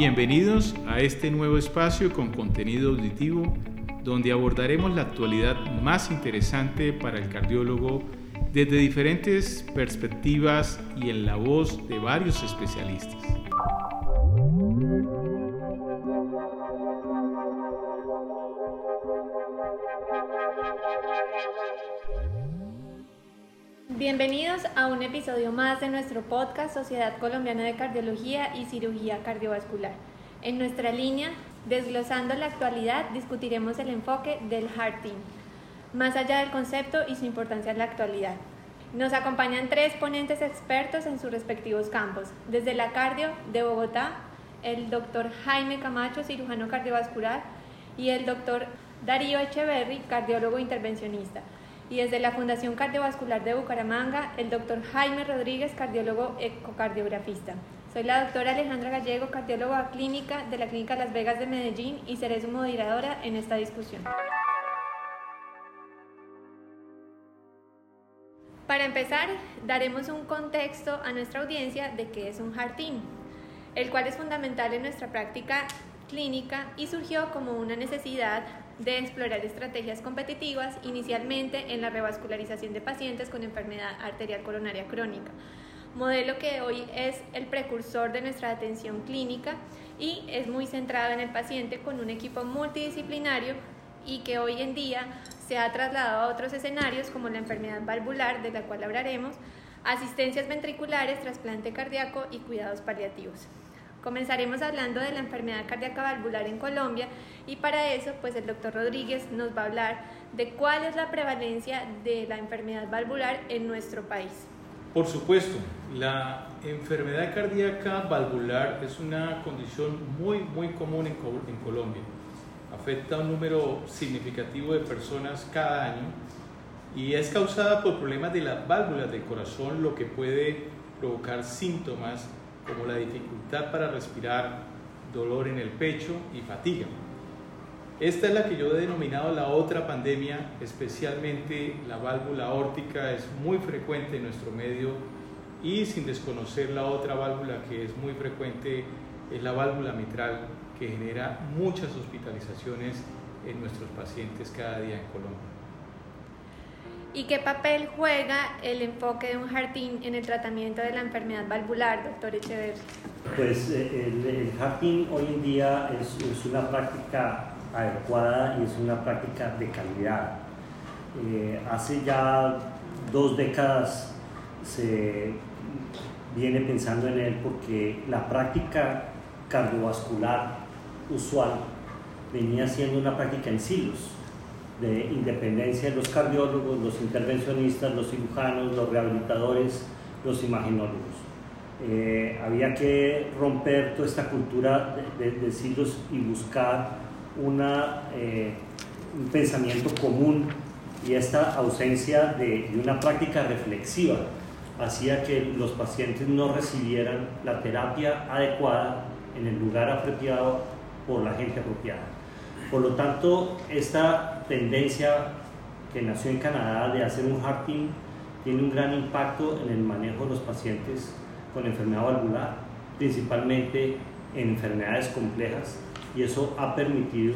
Bienvenidos a este nuevo espacio con contenido auditivo donde abordaremos la actualidad más interesante para el cardiólogo desde diferentes perspectivas y en la voz de varios especialistas. Bienvenidos a un episodio más de nuestro podcast Sociedad Colombiana de Cardiología y Cirugía Cardiovascular. En nuestra línea, desglosando la actualidad, discutiremos el enfoque del Heart Team, más allá del concepto y su importancia en la actualidad. Nos acompañan tres ponentes expertos en sus respectivos campos. Desde la cardio de Bogotá, el doctor Jaime Camacho, cirujano cardiovascular, y el doctor Darío Echeverry, cardiólogo intervencionista y desde la Fundación Cardiovascular de Bucaramanga, el doctor Jaime Rodríguez, cardiólogo ecocardiografista. Soy la doctora Alejandra Gallego, cardióloga clínica de la Clínica Las Vegas de Medellín y seré su moderadora en esta discusión. Para empezar, daremos un contexto a nuestra audiencia de qué es un team, el cual es fundamental en nuestra práctica clínica y surgió como una necesidad de explorar estrategias competitivas inicialmente en la revascularización de pacientes con enfermedad arterial coronaria crónica, modelo que hoy es el precursor de nuestra atención clínica y es muy centrado en el paciente con un equipo multidisciplinario y que hoy en día se ha trasladado a otros escenarios como la enfermedad valvular, de la cual hablaremos, asistencias ventriculares, trasplante cardíaco y cuidados paliativos. Comenzaremos hablando de la enfermedad cardíaca valvular en Colombia y para eso pues el doctor Rodríguez nos va a hablar de cuál es la prevalencia de la enfermedad valvular en nuestro país. Por supuesto, la enfermedad cardíaca valvular es una condición muy muy común en, en Colombia. Afecta a un número significativo de personas cada año y es causada por problemas de las válvulas del corazón, lo que puede provocar síntomas como la dificultad para respirar, dolor en el pecho y fatiga. Esta es la que yo he denominado la otra pandemia, especialmente la válvula aórtica es muy frecuente en nuestro medio y sin desconocer la otra válvula que es muy frecuente es la válvula mitral que genera muchas hospitalizaciones en nuestros pacientes cada día en Colombia. ¿Y qué papel juega el enfoque de un jardín en el tratamiento de la enfermedad valvular, doctor Echeverri? Pues eh, el, el jardín hoy en día es, es, una práctica adecuada y es una práctica de calidad. Eh, hace ya dos décadas se viene pensando en él porque la práctica cardiovascular usual venía siendo una práctica en silos de independencia de los cardiólogos, los intervencionistas, los cirujanos, los rehabilitadores, los imaginólogos. Eh, había que romper toda esta cultura de, de, siglos y buscar eh, un pensamiento común y esta ausencia de, de una práctica reflexiva hacía que los pacientes no recibieran la terapia adecuada en el lugar apropiado por la gente apropiada. Por lo tanto, esta tendencia que nació en Canadá de hacer un team tiene un gran impacto en el manejo de los pacientes con enfermedad valvular, principalmente en enfermedades complejas, y eso ha permitido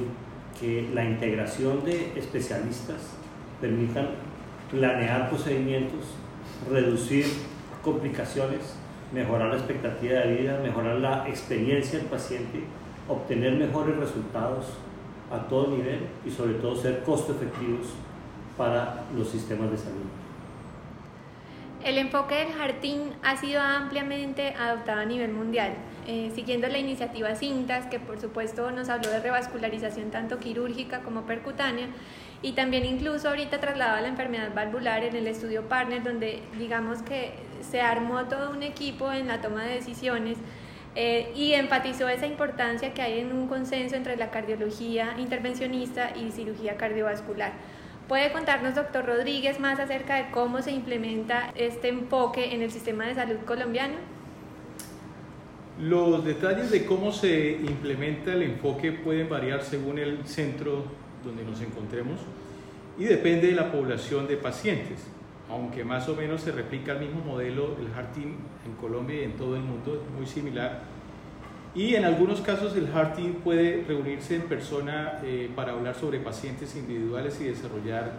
que la integración de especialistas permitan planear procedimientos, reducir complicaciones, mejorar la expectativa de vida, mejorar la experiencia del paciente, obtener mejores resultados a todo nivel y sobre todo ser costo efectivos para los sistemas de salud. El enfoque del jardín ha sido ampliamente adoptado a nivel mundial, eh, siguiendo la iniciativa CINTAS, que por supuesto nos habló de revascularización tanto quirúrgica como percutánea, y también incluso ahorita trasladado a la enfermedad valvular en el estudio Partner, donde digamos que se armó todo un equipo en la toma de decisiones eh, y enfatizó esa importancia que hay en un consenso entre la cardiología intervencionista y cirugía cardiovascular. ¿Puede contarnos, doctor Rodríguez, más acerca de cómo se implementa este enfoque en el sistema de salud colombiano? Los detalles de cómo se implementa el enfoque pueden variar según el centro donde nos encontremos y depende de la población de pacientes, aunque más o menos se replica el mismo modelo del Heart Team en Colombia y en todo el mundo, es muy similar. Y en algunos casos el Heart Team puede reunirse en persona eh, para hablar sobre pacientes individuales y desarrollar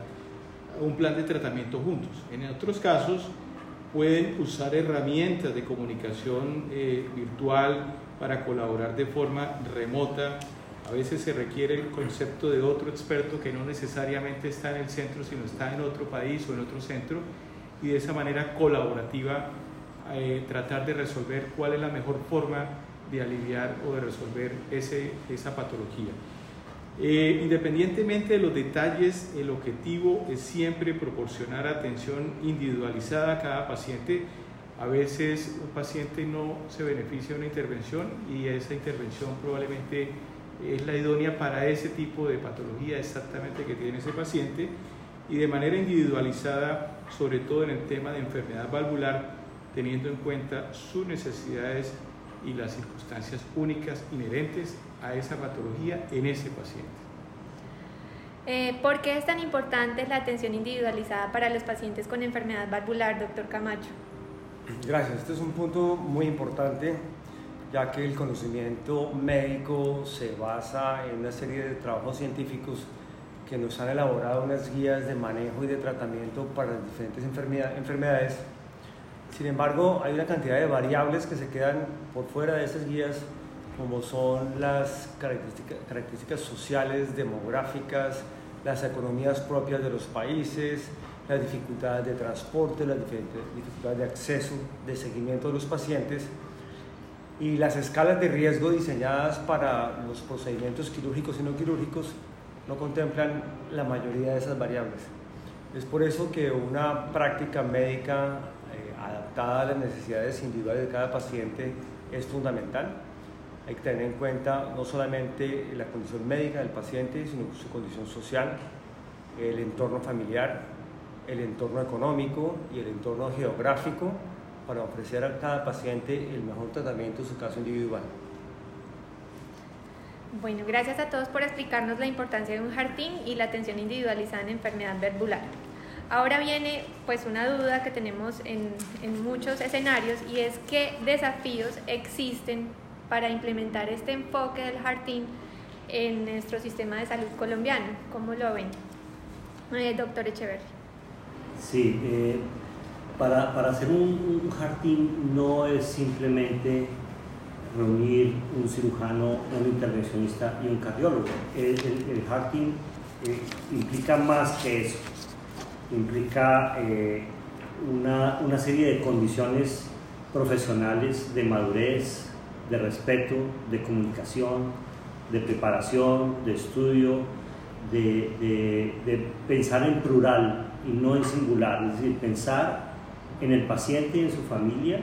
un plan de tratamiento juntos. En otros casos pueden usar herramientas de comunicación eh, virtual para colaborar de forma remota. A veces se requiere el concepto de otro experto que no necesariamente está en el centro, sino está en otro país o en otro centro, y de esa manera colaborativa eh, tratar de resolver cuál es la mejor forma de aliviar o de resolver ese, esa patología. Eh, independientemente de los detalles, el objetivo es siempre proporcionar atención individualizada a cada paciente. A veces un paciente no se beneficia de una intervención y esa intervención probablemente es la idónea para ese tipo de patología exactamente que tiene ese paciente y de manera individualizada, sobre todo en el tema de enfermedad valvular, teniendo en cuenta sus necesidades y las circunstancias únicas inherentes a esa patología en ese paciente. Eh, ¿Por qué es tan importante la atención individualizada para los pacientes con enfermedad valvular, doctor Camacho? Gracias, este es un punto muy importante ya que el conocimiento médico se basa en una serie de trabajos científicos que nos han elaborado unas guías de manejo y de tratamiento para las diferentes enfermedades. Sin embargo, hay una cantidad de variables que se quedan por fuera de esas guías, como son las características, sociales, demográficas, las economías propias de los países, las dificultades de transporte, las dificultades de acceso, de seguimiento de los pacientes y las escalas de riesgo diseñadas para los procedimientos quirúrgicos y no quirúrgicos no contemplan la mayoría de esas variables. Es por eso que una práctica médica adaptada a las necesidades individuales de cada paciente es fundamental. Hay que tener en cuenta no solamente la condición médica del paciente, sino su condición social, el entorno familiar, el entorno económico y el entorno geográfico para ofrecer a cada paciente el mejor tratamiento en su caso individual. Bueno, gracias a todos por explicarnos la importancia de un jardín y la atención individualizada en enfermedad verbular. Ahora viene pues una duda que tenemos en, en muchos escenarios y es qué desafíos existen para implementar este enfoque del Team en nuestro sistema de salud colombiano. ¿Cómo lo ven? Eh, doctor Echeverri. Sí, eh, para, para, hacer un, un Team no es simplemente reunir un cirujano, un intervencionista y un cardiólogo. El, el, Team eh, implica más que eso implica eh, una, una, serie de condiciones profesionales de madurez, de respeto, de comunicación, de preparación, de estudio, de, de, pensar en plural y no en singular, es decir, pensar en el paciente y en su familia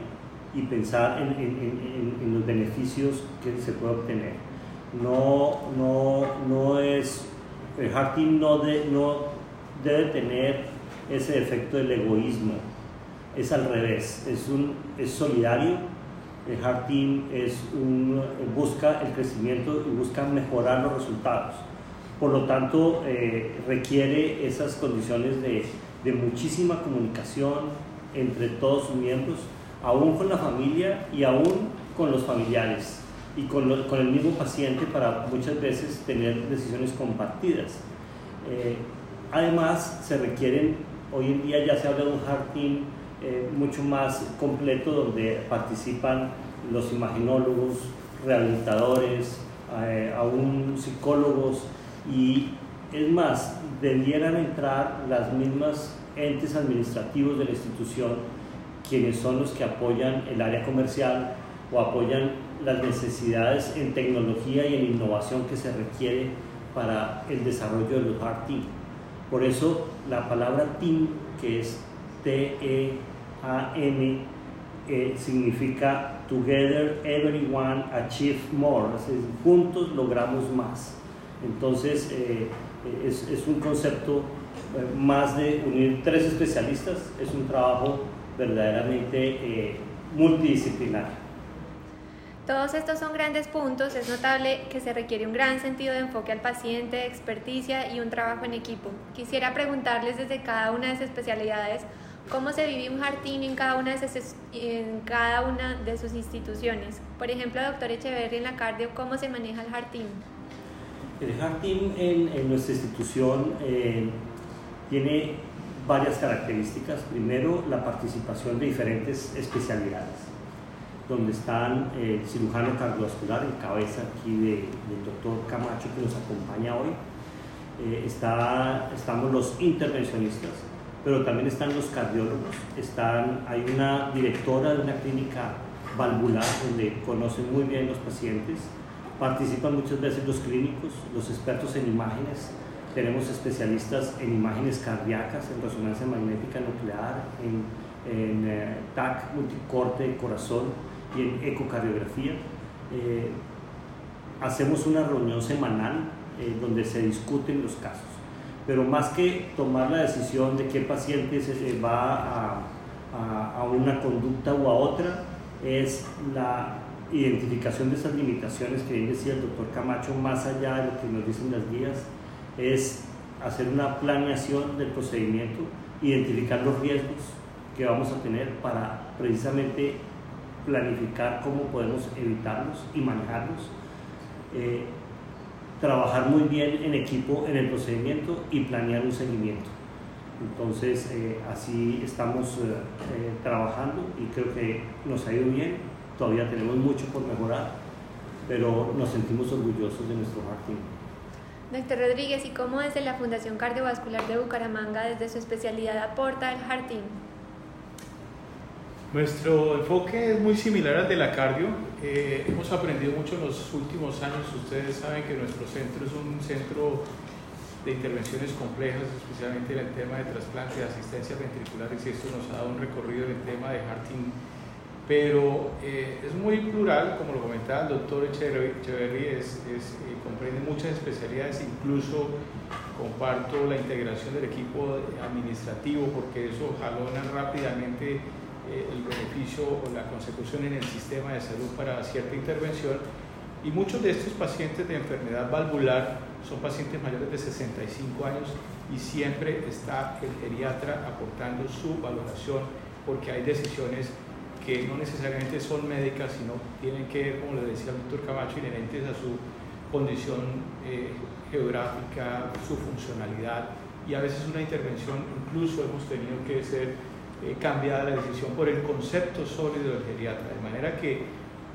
y pensar en, en, en, los beneficios que se puede obtener. No, no, no es, el Harting no, de, no debe tener ese efecto del egoísmo. Es al revés, es, un, es solidario. El Heart Team es un, busca el crecimiento y busca mejorar los resultados. Por lo tanto, eh, requiere esas condiciones de, de muchísima comunicación entre todos sus miembros, aún con la familia y aún con los familiares y con, con el mismo paciente para muchas veces tener decisiones compartidas. Eh, además, se requieren Hoy en día ya se habla de un hard team eh, mucho más completo donde participan los imaginólogos, rehabilitadores, eh, aún psicólogos y es más, debieran entrar las mismas entes administrativos de la institución quienes son los que apoyan el área comercial o apoyan las necesidades en tecnología y en innovación que se requiere para el desarrollo de los hard team. Por eso la palabra team, que es T-E-A-M, eh, significa Together Everyone Achieve More, juntos logramos más. Entonces eh, es, es, un concepto más de unir tres especialistas, es un trabajo verdaderamente multidisciplinar. Todos estos son grandes puntos, es notable que se requiere un gran sentido de enfoque al paciente, experticia y un trabajo en equipo. Quisiera preguntarles desde cada una de esas especialidades ¿Cómo se vive un jardín en cada, una de sus, en cada una de sus instituciones? Por ejemplo, doctor Echeverry en la cardio, ¿cómo se maneja el jardín? El jardín en, en nuestra institución eh, tiene varias características. Primero, la participación de diferentes especialidades, donde están el eh, cirujano cardiovascular en cabeza aquí del doctor Camacho que nos acompaña hoy. Eh, está, estamos los intervencionistas, pero también están los cardiólogos. Están, hay una directora de una clínica valvular donde conocen muy bien los pacientes. Participan muchas veces los clínicos, los expertos en imágenes, tenemos especialistas en imágenes cardíacas, en resonancia magnética nuclear, en, eh, TAC, multicorte corazón y en ecocardiografía. Eh, hacemos una reunión semanal eh, donde se discuten los casos. Pero más que tomar la decisión de qué paciente se va a, a, a una conducta u a otra, es la identificación de esas limitaciones que bien decía el doctor Camacho, más allá de lo que nos dicen las guías, es hacer una planeación del procedimiento, identificar los riesgos que vamos a tener para precisamente planificar cómo podemos evitarlos y manejarlos, eh, trabajar muy bien en equipo en el procedimiento y planear un seguimiento. Entonces, eh, así estamos eh, trabajando y creo que nos ha ido bien. Todavía tenemos mucho por mejorar, pero nos sentimos orgullosos de nuestro jardín. Doctor Rodríguez, ¿y cómo desde la Fundación Cardiovascular de Bucaramanga, desde su especialidad, aporta el jardín? Nuestro enfoque es muy similar al de la cardio. Eh, hemos aprendido mucho en los últimos años. Ustedes saben que nuestro centro es un centro de intervenciones complejas, especialmente en el tema de trasplante de asistencia ventricular, y esto nos ha dado un recorrido en el tema de jardín pero eh, es muy plural, como lo comentaba el doctor Echeverry, es, eh, comprende muchas especialidades, incluso comparto la integración del equipo administrativo porque eso jalona rápidamente eh, el beneficio o la consecución en el sistema de salud para cierta intervención. Y muchos de estos pacientes de enfermedad valvular son pacientes mayores de 65 años y siempre está el geriatra aportando su valoración porque hay decisiones que no necesariamente son médicas, sino tienen que ver, como le decía el doctor Camacho, inherentes a su condición eh, geográfica, su funcionalidad. Y a veces una intervención incluso hemos tenido que ser eh, cambiada la decisión por el concepto sólido del geriatra, de manera que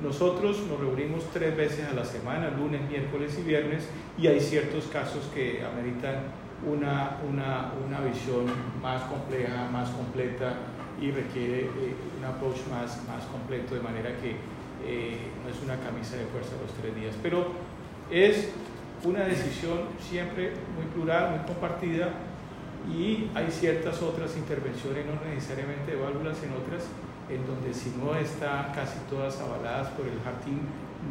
nosotros nos reunimos tres veces a la semana, lunes, miércoles y viernes, y hay ciertos casos que ameritan una, una, una visión más compleja, más completa y requiere eh, un approach más, más completo, de manera que eh, no es una camisa de fuerza los tres días. Pero es una decisión siempre muy plural, muy compartida y hay ciertas otras intervenciones, no necesariamente de válvulas, en otras, en donde si no está casi todas avaladas por el jardín,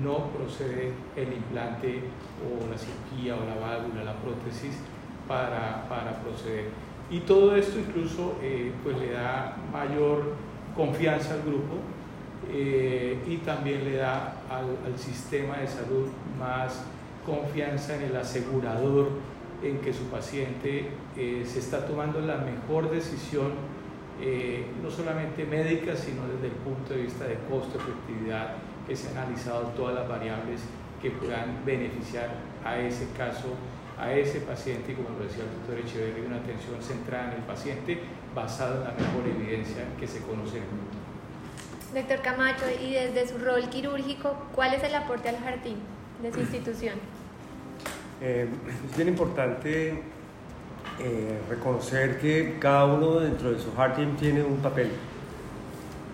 no procede el implante o la cirugía o la válvula, la prótesis para, para proceder. Y todo esto incluso eh, pues le da mayor confianza al grupo eh, y también le da al, sistema de salud más confianza en el asegurador, en que su paciente eh, se está tomando la mejor decisión, no solamente médica, sino desde el punto de vista de costo, efectividad, que se han analizado todas las variables que puedan beneficiar a ese caso a ese paciente y como lo decía el doctor Echeverri, una atención centrada en el paciente basada en la mejor evidencia que se conoce en el mundo. Doctor Camacho, y desde su rol quirúrgico, ¿cuál es el aporte al jardín de su institución? Eh, es bien importante eh, reconocer que cada uno dentro de su jardín tiene un papel,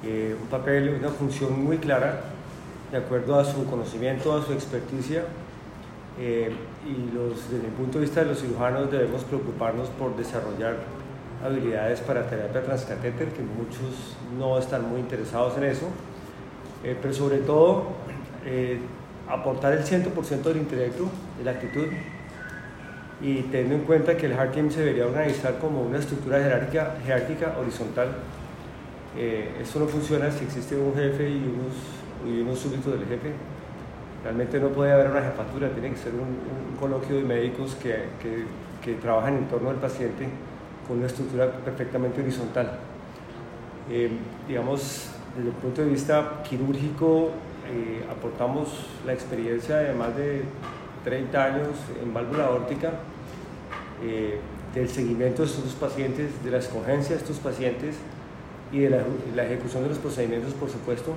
eh, un papel, una función muy clara, de acuerdo a su conocimiento, a su experticia eh, y los, desde el punto de vista de los cirujanos debemos preocuparnos por desarrollar habilidades para terapia transcatéter, que muchos no están muy interesados en eso, eh, pero sobre todo eh, aportar el 100% del intelecto, de la actitud, y teniendo en cuenta que el Team se debería organizar como una estructura jerárquica, horizontal. eso no funciona si existe un jefe y unos, y unos súbditos del jefe, Realmente no puede haber una jefatura, tiene que ser un, coloquio de médicos que, que, trabajan en torno al paciente con una estructura perfectamente horizontal. Eh, digamos, desde el punto de vista quirúrgico, eh, aportamos la experiencia de más de 30 años en válvula órtica, eh, del seguimiento de estos pacientes, de la escogencia de estos pacientes y de la ejecución de los procedimientos, por supuesto.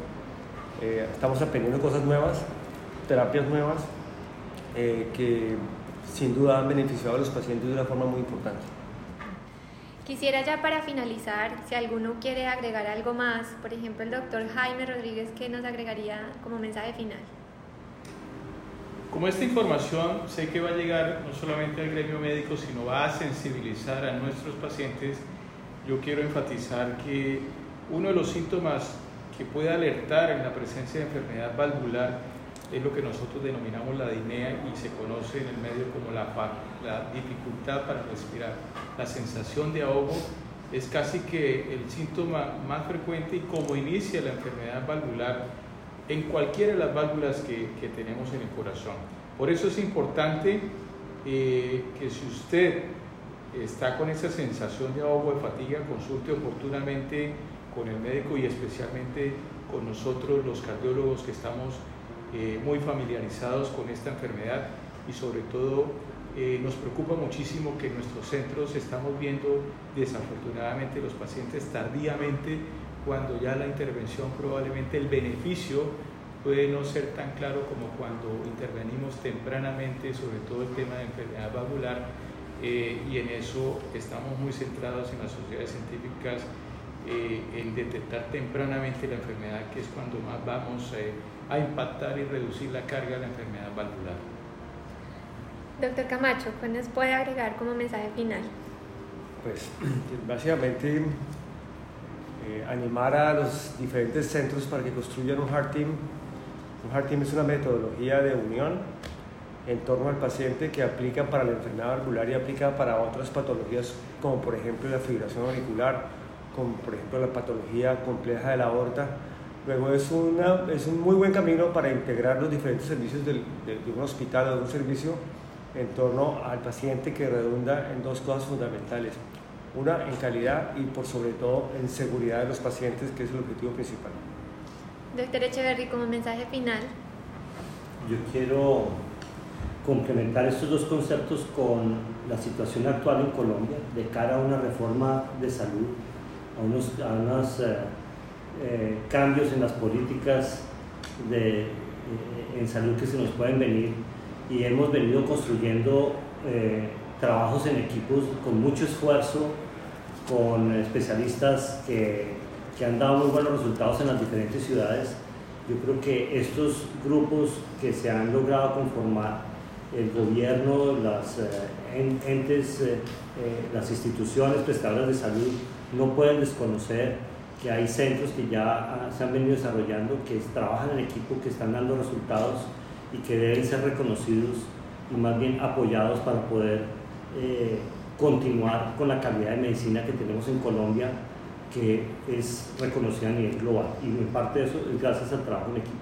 estamos aprendiendo cosas nuevas, terapias nuevas, que sin duda han beneficiado a los pacientes de una forma muy importante. Quisiera ya para finalizar, si alguno quiere agregar algo más, por ejemplo el doctor Jaime Rodríguez, ¿qué nos agregaría como mensaje final? Como esta información sé que va a llegar no solamente al gremio médico, sino va a sensibilizar a nuestros pacientes, yo quiero enfatizar que uno de los síntomas que puede alertar en la presencia de enfermedad valvular es lo que nosotros denominamos la dinea y se conoce en el medio como la, la dificultad para respirar. La sensación de ahogo es casi que el síntoma más frecuente y como inicia la enfermedad valvular en cualquiera de las válvulas que, que tenemos en el corazón. Por eso es importante eh, que si usted está con esa sensación de ahogo, de fatiga, consulte oportunamente con el médico y especialmente con nosotros los cardiólogos que estamos eh, muy familiarizados con esta enfermedad y sobre todo eh, nos preocupa muchísimo que en nuestros centros estamos viendo desafortunadamente los pacientes tardíamente cuando ya la intervención probablemente el beneficio puede no ser tan claro como cuando intervenimos tempranamente sobre todo el tema de enfermedad valvular eh, y en eso estamos muy centrados en las sociedades científicas en detectar tempranamente la enfermedad que es cuando más vamos a impactar y reducir la carga de la enfermedad valvular. Doctor Camacho, ¿qué nos puede agregar como mensaje final? Pues básicamente eh, animar a los diferentes centros para que construyan un Heart Team. Un Heart Team es una metodología de unión en torno al paciente que aplica para la enfermedad valvular y aplica para otras patologías como por ejemplo la fibrilación auricular, como por ejemplo la patología compleja de la aorta Luego es, una, es un muy buen camino para integrar los diferentes servicios del, de, un hospital o de un servicio en torno al paciente que redunda en dos cosas fundamentales. Una, en calidad y por sobre todo en seguridad de los pacientes, que es el objetivo principal. Doctor Echeverry, como mensaje final. Yo quiero complementar estos dos conceptos con la situación actual en Colombia de cara a una reforma de salud, a, unos, a. Eh, eh, cambios en las políticas de, eh, en salud que se nos pueden venir y hemos venido construyendo trabajos en equipos con mucho esfuerzo, con especialistas que, que han dado muy buenos resultados en las diferentes ciudades. Yo creo que estos grupos que se han logrado conformar, el gobierno, las entes, las instituciones prestadoras de salud, no pueden desconocer que hay centros que ya ah, se han venido desarrollando, que trabajan en equipo, que están dando resultados y que deben ser reconocidos y más bien apoyados para poder eh, continuar con la calidad de medicina que tenemos en Colombia, que es reconocida a nivel global. Y en parte de eso es gracias al trabajo en equipo.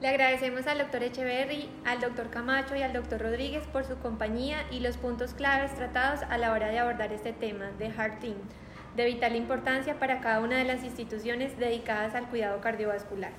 Le agradecemos al doctor Echeverry, al doctor Camacho y al doctor Rodríguez por su compañía y los puntos claves tratados a la hora de abordar este tema de Heart Team de vital importancia para cada una de las instituciones dedicadas al cuidado cardiovascular.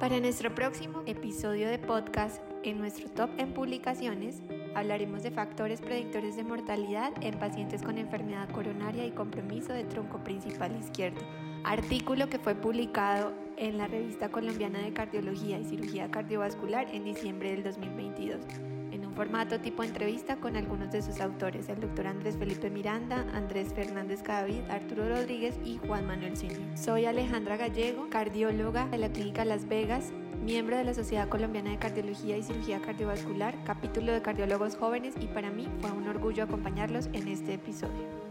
Para nuestro próximo episodio de podcast, en nuestro top en publicaciones, hablaremos de factores predictores de mortalidad en pacientes con enfermedad coronaria y compromiso de tronco principal izquierdo, artículo que fue publicado en la revista colombiana de cardiología y cirugía cardiovascular en diciembre del 2022 formato tipo entrevista con algunos de sus autores, el doctor Andrés Felipe Miranda, Andrés Fernández Cadavid, Arturo Rodríguez y Juan Manuel Senior. Soy Alejandra Gallego, cardióloga de la Clínica Las Vegas, miembro de la Sociedad Colombiana de Cardiología y Cirugía Cardiovascular, capítulo de cardiólogos jóvenes y para mí fue un orgullo acompañarlos en este episodio.